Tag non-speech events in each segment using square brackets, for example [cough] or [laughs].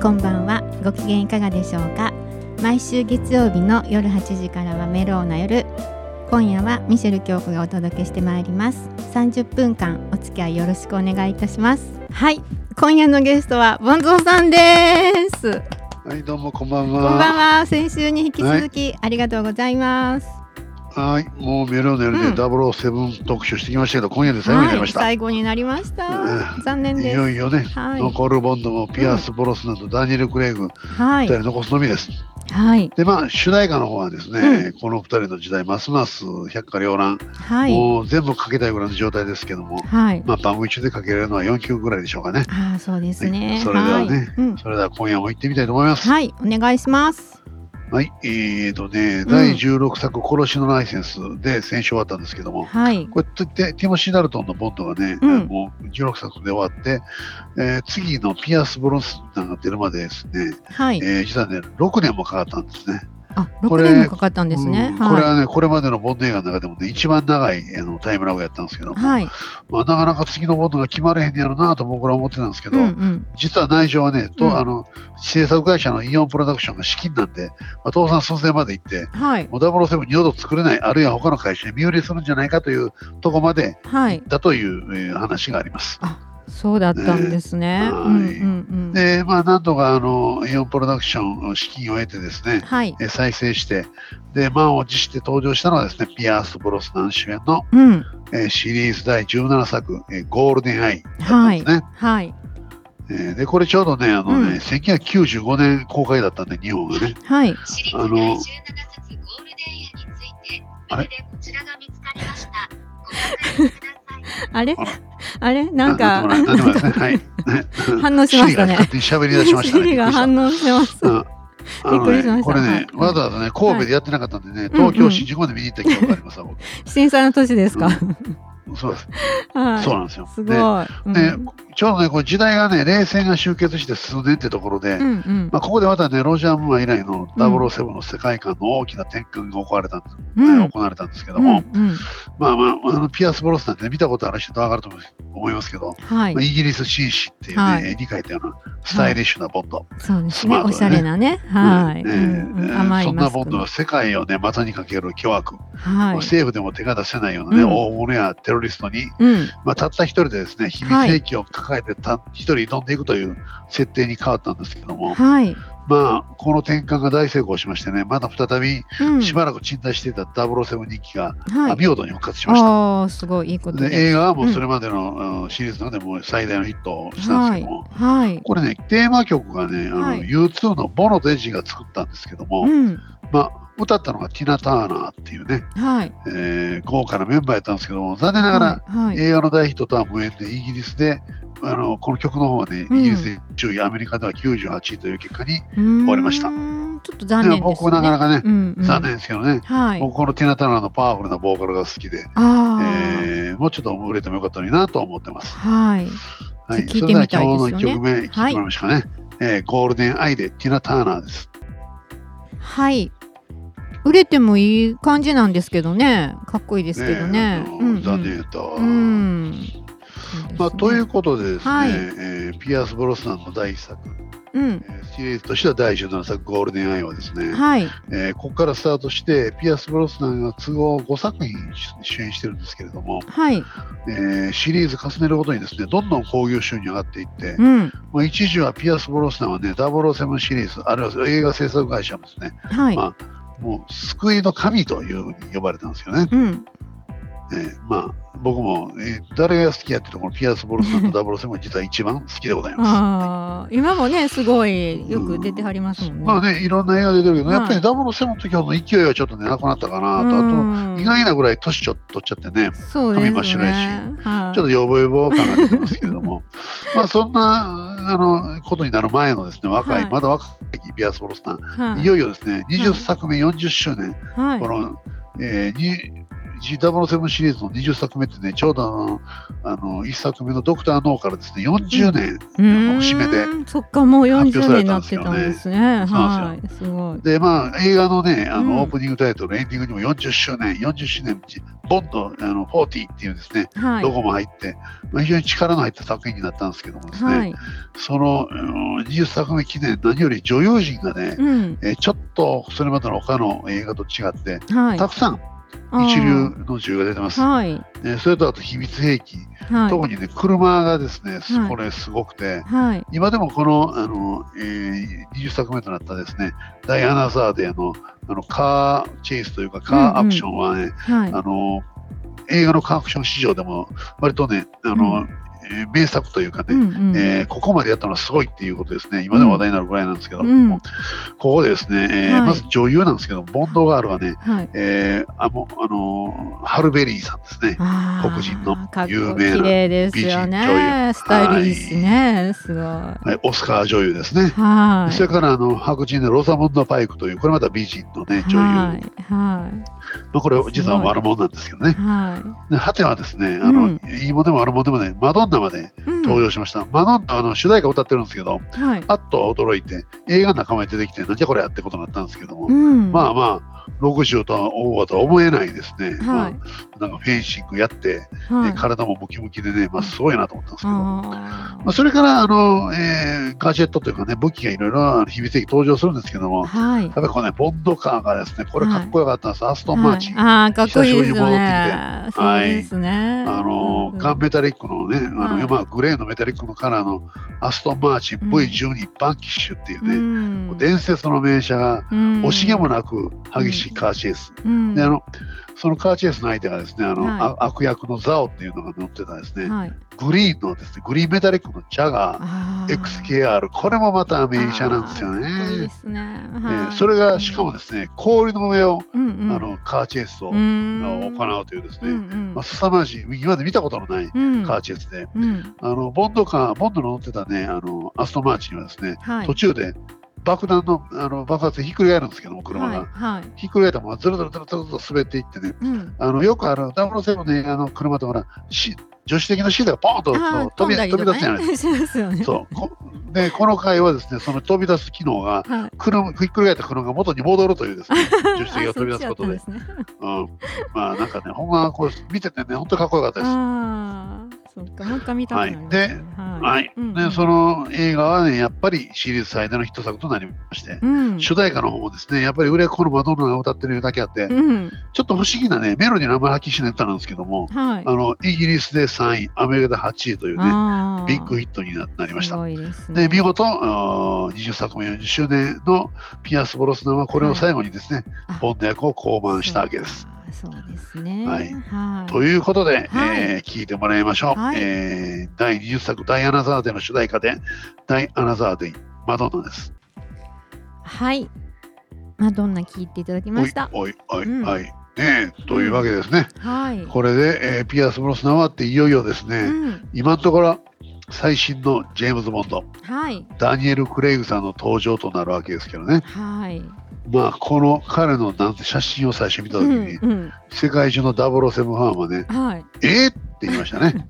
こんばんは。ご機嫌いかがでしょうか。毎週月曜日の夜8時からはメローな夜。今夜はミシェル京子がお届けしてまいります。30分間お付き合いよろしくお願いいたします。はい。今夜のゲストはボンゾーさんです。はいどうもこんばんは。こんばんは。先週に引き続き、ありがとうございますはい。もうメローな夜で007特集してきましたけど、今夜で最後になりました、はい、最後になりました、うん残念です。いよいよね、はい。ノコル・ボンドもピアース・ボロスナとダニエル・クレイグはい。2人残すのみです、はい。でまあ主題歌の方はですね、うこの2人の時代ますます百花繚乱、はい。もう全部かけたいぐらいの状態ですけどもはい。まあ番組中でかけられるのは4曲ぐらいでしょうかね。ああそうですね、はい。それではねはい。うん。それでは今夜も行ってみたいと思います。はい、お願いします。はいえーとね、ん第16作「殺しのライセンス」で先週終わったんですけども、はい。これテティモシー・ダルトンのボンドがね、うんもう16作で終わって、えー次のピアス・ブロスナーが出るまでですね、はい。えー実はね6年もかかったんですね。あ、こ六れ年もかかったんですね。うんこれははねこれまでのボンド映画の中でもね一番長いあのタイムラグやったんですけどはい。まあ、なかなか次のボンドが決まれへんやろなと僕ら思ってたんですけど、うんうん。実は内情はねと、うんあの制作会社のイオンプロダクションが資金なんで、まあ、倒産寸前まで行ってはい。もう007二度と作れないあるいは他の会社に身売りするんじゃないかというとこまではい。だという、えー話があります。そうだったんですね。で、まあ、なんとかあのイオンプロダクションの資金を得てですね、はい。えー再生して、で、満を持して登場したのはですね、ピアース・ブロスナン主演の、うん。えーシリーズ第17作、えーゴールデン・アイだったはい。んですね。はい。えーで、これちょうどね、あのね、うん1995年公開だったんで、日本がね。はい。あのあの、17冊ゴールデンについて、あれ？メールでこちらが見つかりました。ご確認ください。[laughs] あれ？[laughs] あれ？なんか。はい。[laughs] 反応しましたね。喋り出しましたが反応してます。うん。あのねびっくりしました。これね、はい。わざわざね、神戸でやってなかったんでね、東京、新宿まで見に行った記憶があります [laughs] 震災の年ですか？そうです。はい。そうなんですよ。すごい。うんで、でちょうどね、これ時代がね、冷戦が終結して数年ってところで、うんうんまあ、ここでまたね、ロジャー・ムーア以来の007の世界観の大きな転換が行われたんです,、うん行われたんですけどうんも、うん。まあまあ、あのピアス・ブロスなんて、ね、見たことある人と分かると思いますけど、はいまあ。イギリス紳士っていうね、はい絵に描いたようなスタイリッシュなボンド。そうですね。ねおしゃれなね。はい。そんなボンドは。世界をね、股にかける巨悪、はい。政府でも手が出せないようなね、うん大物やテロリストに、うん。まあ、たった一人でですね、秘密兵器を抱えてた一人挑んでいくという設定に変わったんですけども、はい。まあ、この転換が大成功しましてね、また再びうんしばらく鎮滞していた007日記が、はい。見事に復活しました。すごいいいこと。映画はもうそれまでの、うんシリーズの中でも最大のヒットをしたんですけども、はい。これね、テーマ曲がね、あのはい U2 のボノとエッジが作ったんですけども、うん。まあ、歌ったのがティナ・ターナーっていうね、はい。えー豪華なメンバーやったんですけども、残念ながら、はい。はい。映画の大ヒットとは無縁で、イギリスで、あのこの曲の方はね、うんイギリスで10位、アメリカでは98位という結果に、終わりましたちょっと残念ですね。僕はなかなかね、うんうん残念ですけどね、はい。僕このティナ・ターナーのパワフルなボーカルが好きで。えーもうちょっと売れてもよかったのになと思ってます。はい。はい、それでは今日の1曲目、聞いてもらいましたかね。えーゴールデンアイでティナ・ターナーです。はい。売れてもいい感じなんですけどね。かっこいいですけどね。あのうんうん残念やったわ。うん。まあ、ということでですね、はいえーピアース・ブロスナンの第1作、うん。えーシリーズとしては第17作、ゴールデンアイはですね、はい。えーここからスタートして、ピアース・ブロスナンが都合5作品主演してるんですけれども、はい。えーシリーズ重ねるごとにですね、どんどん興行収入上がっていって、うん。まあ、一時はピアース・ブロスナンはね、007シリーズ、あるいは映画制作会社もですね、はい。まもう救いの神というふうに呼ばれたんですよね。うん。えーまあ僕も、えー誰が好きやってところピアース・ブロスナンと007が実は一番好きでございます。[laughs] 今もね、すごいよく出てはりますもんね。まあね、いろんな映画出てるけど、はい。やっぱり007の時ほどの勢いはちょっとね、なくなったかなと、あうん。と、意外なぐらい年ちょっと取っちゃってね、そう。髪真っ白やし。はい。ちょっとヨボヨボ感が出てますけれども、[laughs] まあそんなあのことになる前のですね、若い、はい。まだ若いピアース・ブロスナン、はい。いよいよですね、20作目40周年、はい。この、えーに G007 シリーズの20作目ってね、ちょうどあの、あの1作目のドクター・ノーからですね、40年、うーん節目でそっかもう40発表され年になってたんですよねはい、すごい。で、まあ、映画のね、あうんの、オープニングタイトル、エンディングにも40周年、40周年、ボンド、あの、40っていうですね、はい。ロゴも入って、まあ、非常に力の入った作品になったんですけどもですね、はい。その、うん20作目記念、何より女優陣がね、うん。えーちょっとそれまでの他の映画と違って、はい。たくさん一流の女優が出てます。はい。ねそれとあと秘密兵器、はい。特にね、車がですね、はいこれすごくて、はい。今でもこのあの、えー20作目となったですね、ダイアナ・ザーデのあのカーチェイスというか、カーアクションはね、はい。あの映画のカーアクション史上でも、割とね、あのうえー名作というかね、うんうんえーここまでやったのはすごいっていうことですね、今でも話題になるぐらいなんですけど、うんここでですね、えーはいまず女優なんですけど、ボンドガールはね、はい。えーあのあのーハルベリーさんですね。黒人の有名な美人女ね。優スタイリッシュね。すごい。はい、オスカー女優ですね。はい。それからあの白人のロザモンド・パイクという、これまた美人のね、女優。はい。はまあ、これ実は悪者なんですけどねい。。はで果てはですね、あの、うんいいものでも悪者でもね、マドンナまでい。うん登場しました。マドンナはあの主題歌を歌ってるんですけど、はい。あっと驚いて、映画の仲間に出てきて、なんじゃこれやってことになったんですけども、うん。まあまあ、60とはオーバーとは思えないですね。まあはい。なんかフェンシングやって、はいで。体もムキムキでね、まあ、すごいなと思ったんですけど、まああ、それからあの、えーガジェットというかね、武器がいろいろあの秘密兵器登場するんですけども、ーはい。やっぱりこのね、ボンドカーがですね、これかっこよかったんです、アストン・マーチン。はい、ああ、かっこいいですよ久しぶりに戻ね。ってきてそうですね。あのガンメタリックのね、あのはい。まあ、グレーのメタリックのカラーのアストン・マーチンうん V12 バンキッシュっていうね、うん。伝説の名車がうん。惜しげもなく激しいカーチェイス。うん。であのそのカーチェイスの相手がですね、あの、はい。あ悪役のザオっていうのが乗ってたですね、はい。グリーンのですね、グリーンメタリックのジャガー、XKR、これもまた名車なんですよあーかっこいいでね。すね。えはい。ーそれがしかもですね、氷の上を、うんうん、あのカーチェイスを、うん。行うというですね、うんうん。まあ、凄まじい、今まで見たことのないうん。カーチェイスで、うん。あのボンドカー、ボンドの乗ってたね、あのアストンマーチンはですね、はい。途中で爆弾のあの爆発でひっくり返るんですけども、車が。はいはいひっくり返ったままずるずるずるずるずる滑っていってね、うんあのよくあるダブルセブンの映画の車とほら、し助手席のシートがポーンと飛び飛び出すじゃないとかねしますよね。そうこでこの回はですねその飛び出す機能がはい。車ひっくり返った車が元に戻るというですね助手席が飛び出すことでねうん、まあなんかねほんまこう見ててね本当にかっこよかったです。そっか、もう一回見たくなりますね。はい。でその映画はねやっぱりシリーズ最大のヒット作となりまして、うん。主題歌の方もですねやっぱり売れっ子のマドンナが歌ってるだけあって、うん。ちょっと不思議なねメロディーのあんまり発揮しない歌なんですけども、はい。あのイギリスで3位アメリカで8位というねビッグヒットにななりましたですね。で見事あー20作目40周年のピアス・ブロスナンはこれを最後にですね、あボンド役を降板したわけです。そうですね。はいはい。ということで、はいえー聞いてもらいましょう、はいえー第20作「ダイ・アナザー・デ」の主題歌で「ダイ・アナザー・デイ、マドンナ」です。はい。マドンナ聞いていただきました。おいおいはいねえというわけですね。はい。これで、えーピアス・ブロスナンはっていよいよですね、うん。今のところ最新のジェームズ・ボンドはい。ダニエル・クレイグさんの登場となるわけですけどねはい。まあこの彼のなんて写真を最初見たう時に、ん。うん。世界中の007ファンはねはい。「えー、って言いましたね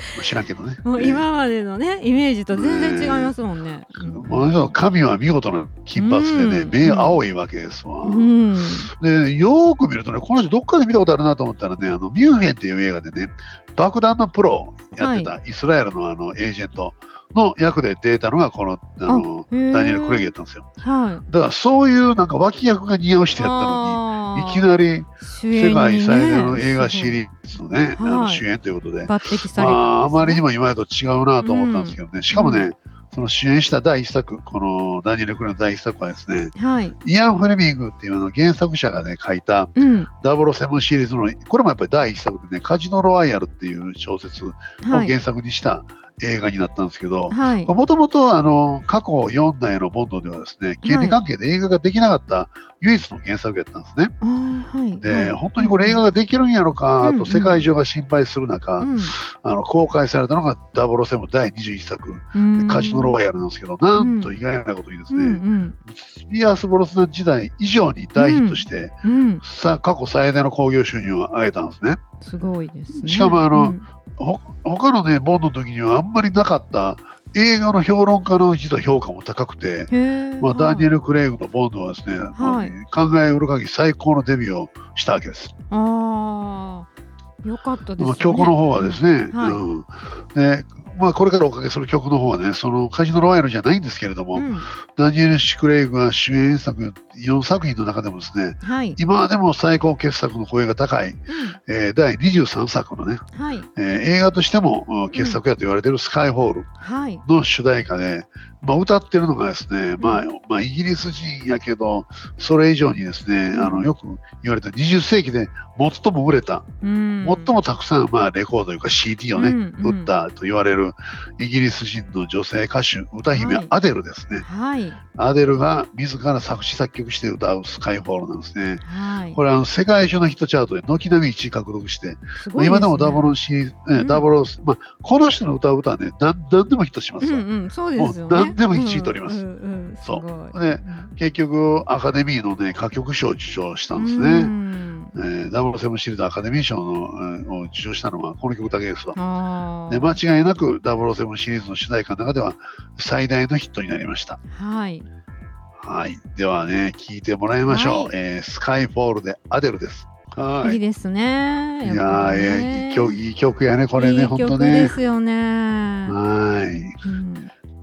[laughs] 知らんけどねもう今までのね、イメージと全然違いますもんね。えーもは見事な金髪でね、うん目青いわけですわ、うん。でよーく見るとねこの人どっかで見たことあるなと思ったらねあのミュンヘンっていう映画でね爆弾のプロをやってたイスラエルのあのエージェントの役で出たのがこのあのダニエル・クレイグやったんですよはい。だからそういうなんか脇役が似合う人やったのにいきなり世世界最大の映画シリーズのね、あのはい主演ということで、まあ、あまりにもも今までと違うなと思ったんですけどね、しかもね、うその主演した第一作、このダニエル・クレイの第一作はですね、はい。イアン・フレミングっていうあの原作者がね、書いたうん。007シリーズの、これもやっぱり第一作でね、カジノ・ロワイヤルっていう小説をはい。原作にした映画になったんですけど、はい。もともとあの過去4代のボンドではですね、権利関係で映画ができなかった唯一の原作やったんですね。はい。で、はい本当にこれ映画ができるんやろかと世界中が心配する中、うんあの公開されたのが007第21作、うんカジノロワイヤルなんですけど、なんと意外なことにですうんうね、んスピアース・ブロスナン時代以上に大ヒットして、うん。さ過去最大の興行収入を上げたんですね。すごいですね。しかもあのうんほ他のね、ボンドの時にはあんまりなかった映画の評論家の実は評価も高くて、まあ、ダニエル・クレイグのボンドはですね、はい考えうる限り最高のデビューをしたわけです。ああ、よかったですね。まあ、曲の方はですね、はいうんでまあ、これからおかけする曲の方はね、そのカジノロワイヤルじゃないんですけれども、うん、ダニエル・シクレイグが主演作4作品の中でもですね、はい。今でも最高傑作の声が高い、うえー第23作のね、ん、はい。えー映画としてもうん傑作やと言われているスカイホールはい。の主題歌で、まあ、歌ってるのがですね、まあ、まあ、イギリス人やけど、それ以上にですね、あのよく言われた20世紀で最も売れた、うん。最もたくさん、まあ、レコードというか CD をね、うんうん売ったと言われるイギリス人の女性歌手、歌姫はいアデルですね。はい。アデルが自ら作詞作曲して歌うスカイホールなんですね。はい。これあの世界中のヒットチャートで軒並み1位獲得して、すごいですね今でもダブルシリーダブルまあ、この人の歌う歌はね、なんなんでもヒットしますわ、うんうん、そうですよね。でも一位取りますそう。でうん結局、アカデミーの、ね、歌曲賞を受賞したんですうね。んえー、ダブルセブンシリーズアカデミー賞の、えーを受賞したのはこの曲だけですわ。あで間違いなくダブルセブンシリーズの主題歌の中では最大のヒットになりました。あ。はい。はい、ではね、聴いてもらいましょう。はいえースカイフォールでアデルです。はいい。いですね。いやえーねいい曲いい曲やね、これね、いい本当曲でね。すよね。はい。うん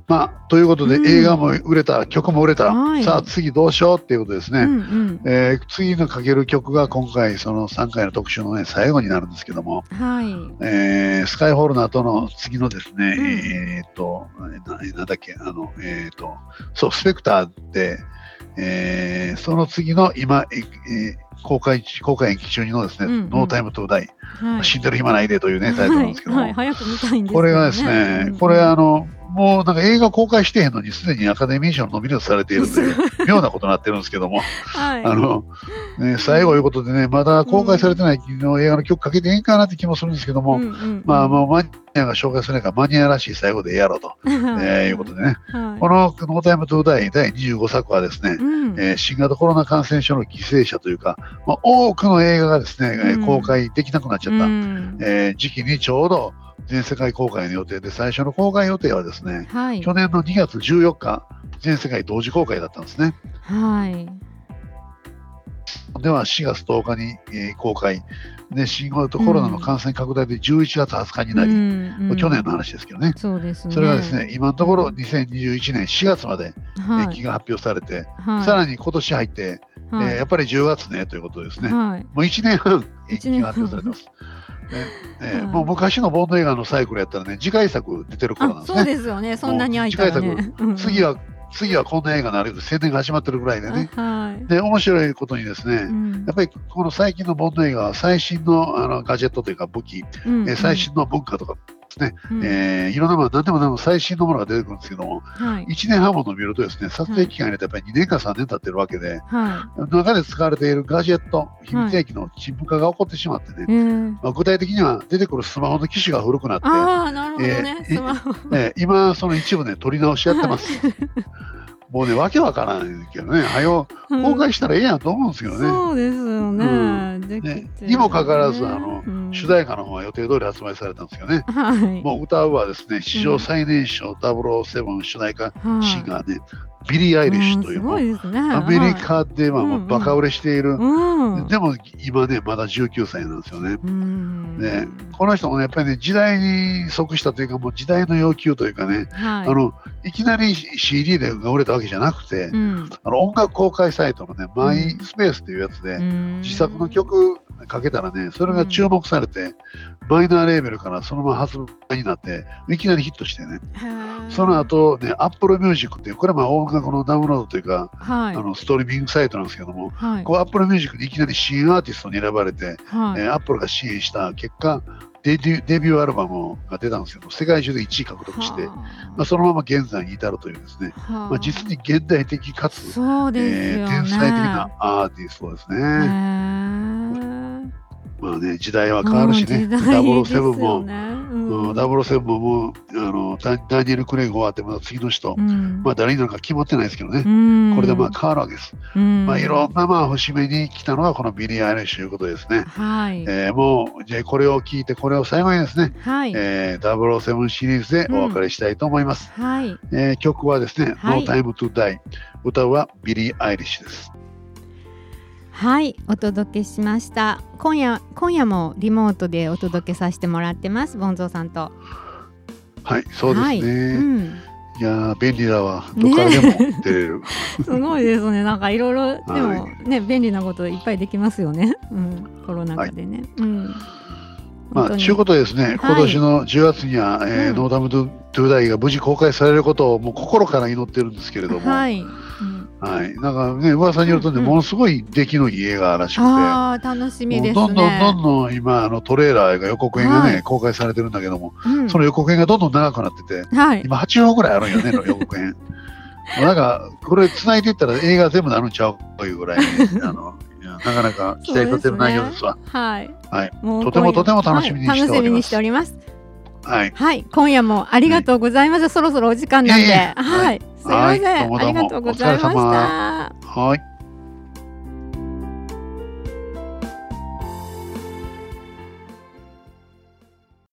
まあ、ということで、うん。映画も売れた、曲も売れた、はい。さあ次どうしようっていうことですね。うんうん。えー次のかける曲が今回、その3回の特集の、ね、最後になるんですけども、はい。えースカイホールの後の次のですね、うん。えーっとな、なんだっけ、あの、えーっと、そう、スペクターって、えーその次の今、ええー公開公開延期中にのですね、うんうん。ノータイムトゥーダイ、はい。死んでる暇ないでというね、タイトルなんですけども、はい、はい、これがですね、うん。これあの、もうなんか映画公開してへんのに、すでにアカデミー賞ノミネートされているという、妙なことになってるんですけども、はい。あの、ね、最後いうことでね、まだ公開されてないの映画の曲かけていいんかなって気もするんですけども、うんうんうん。まあ、もうマニアが紹介するからマニアらしい最後でやろうと、えーいうことでね、はい。このノータイムトゥーダイ第25作はですね、うん。えー新型コロナ感染症の犠牲者というか、まあ、多くの映画がですね、えーうん。公開できなくなっちゃった、うん。えー時期にちょうど全世界公開の予定で、最初の公開予定はですね、はい。去年の2月14日、全世界同時公開だったんですね。はい。では4月10日に、えー公開。で、新型コロナの感染拡大で11月20日になり、うんうん去年の話ですけどね。そうですね。それがですね、今のところ2021年4月まではい、延期が発表されて、はい、さらに今年入って、はいえーやっぱり10月ねということですね。はい。もう1年半延期が発表されてます。ね [laughs] えーはいもう昔のボンド映画のサイクルやったらね、次回作出てる頃なんあ、そうですね。ですよね。そんなに空いたらね。うん次は、次はこんな映画になると宣伝が始まってるぐらいでね。はい。で、面白いことにですね、うんやっぱりこの最近のボンド映画は最新のあのガジェットというか武器、うんえー最新の文化とかですね、うんえーいろんなもの、何でも何でも最新のものが出てくるんですけども、はい。1年半もの見るとですね、撮影期間入れてやっぱり2年か3年経ってるわけで、は中で使われているガジェット、秘密兵器の陳腐化が起こってしまってね、い。えー、まあ、具体的には出てくるスマホの機種が古くなって、ああ、なるほどね。え今、その一部ね、取り直しやってます。[laughs] もうね、わけわからないけどね、はよ、公開したらええやんと思うんですけどね。そうですよね。にもかかわらずあのうん主題歌の方は予定通り発売されたんですよね。はい。もう歌うはですね、史上最年少007主題歌はいシンガーね、ビリー・アイリッシュという、すごいですね。アメリカではもうんううんバカ売れしている、うん。でも今ね、まだ19歳なんですよね。うん。ね、この人もね、やっぱりね、時代に即したというか、もう時代の要求というかね、はい。あのいきなり CD で売れたわけじゃなくて、うん、あの音楽公開サイトのね、マイスペースというやつで、うん自作の曲かけたらね、それが注目されて、マイナーレーベルからそのまま発売になって、いきなりヒットしてね、その後ね、Apple Music っていう、これはまあ音楽のダウンロードというか、はい。あのストリーミングサイトなんですけども、はい。こう Apple Music でいきなり新アーティストに選ばれて、はい。えー Apple が支援した結果、デビューデビューアルバムが出たんですけど、世界中で1位獲得して、まあ、そのまま現在に至るというですね、まあ、実に現代的かつ、そうですよね、えー天才的なアーティストですね。へーまあね、時代は変わるしね、うん時代ですよ007も、ねうん、007ももうあのダダニエル・クレイグ終わって、また次の人、うん。まあ、誰になるか決まってないですけどね、うん。これでまあ変わるわけです。うん。まあ、いろんなまあ節目に来たのがこのビリー・アイリッシュということですね。はい、えーもう、じゃあこれを聞いて、これを最後にですね、はい、えー、007シリーズでお別れしたいと思います。はい、えー曲はですね、はい。No Time to Die。歌うはビリー・アイリッシュです。はい、お届けしました。今夜、今夜もリモートでお届けさせてもらってます。ボンゾーさんと。はい、そうですね。はい、い、うん、やー便利だわ。どっからでも出れる。[laughs] すごいですね。なんかいろいろ、でもはね、便利なこといっぱいできますよね。うん、コロナ禍でね。うん。まあ、本当にということでですね、今年の10月には、えーうん No Time to Die が無事公開されることをもう心から祈ってるんですけれども、ははい、なんかね、噂によるとね、うんうんものすごい出来のいい映画らしくて、ああ、楽しみですね。どんどんどんどん今、あのトレーラーが予告編がね、はい公開されてるんだけども、うんその予告編がどんどん長くなってて、はい。今8本ぐらいあるんよね、の予告編。[laughs] なんか、これ繋いでいったら映画全部なるんちゃうというぐらい、あの、なかなか期待させる内容ですわ。はい。はい。とてもとても楽しみにしておりますはい楽しみにしております。はい。はい、今夜もありがとうございます。そろそろお時間なんで、はい、すいません、ありがとうございました。はい。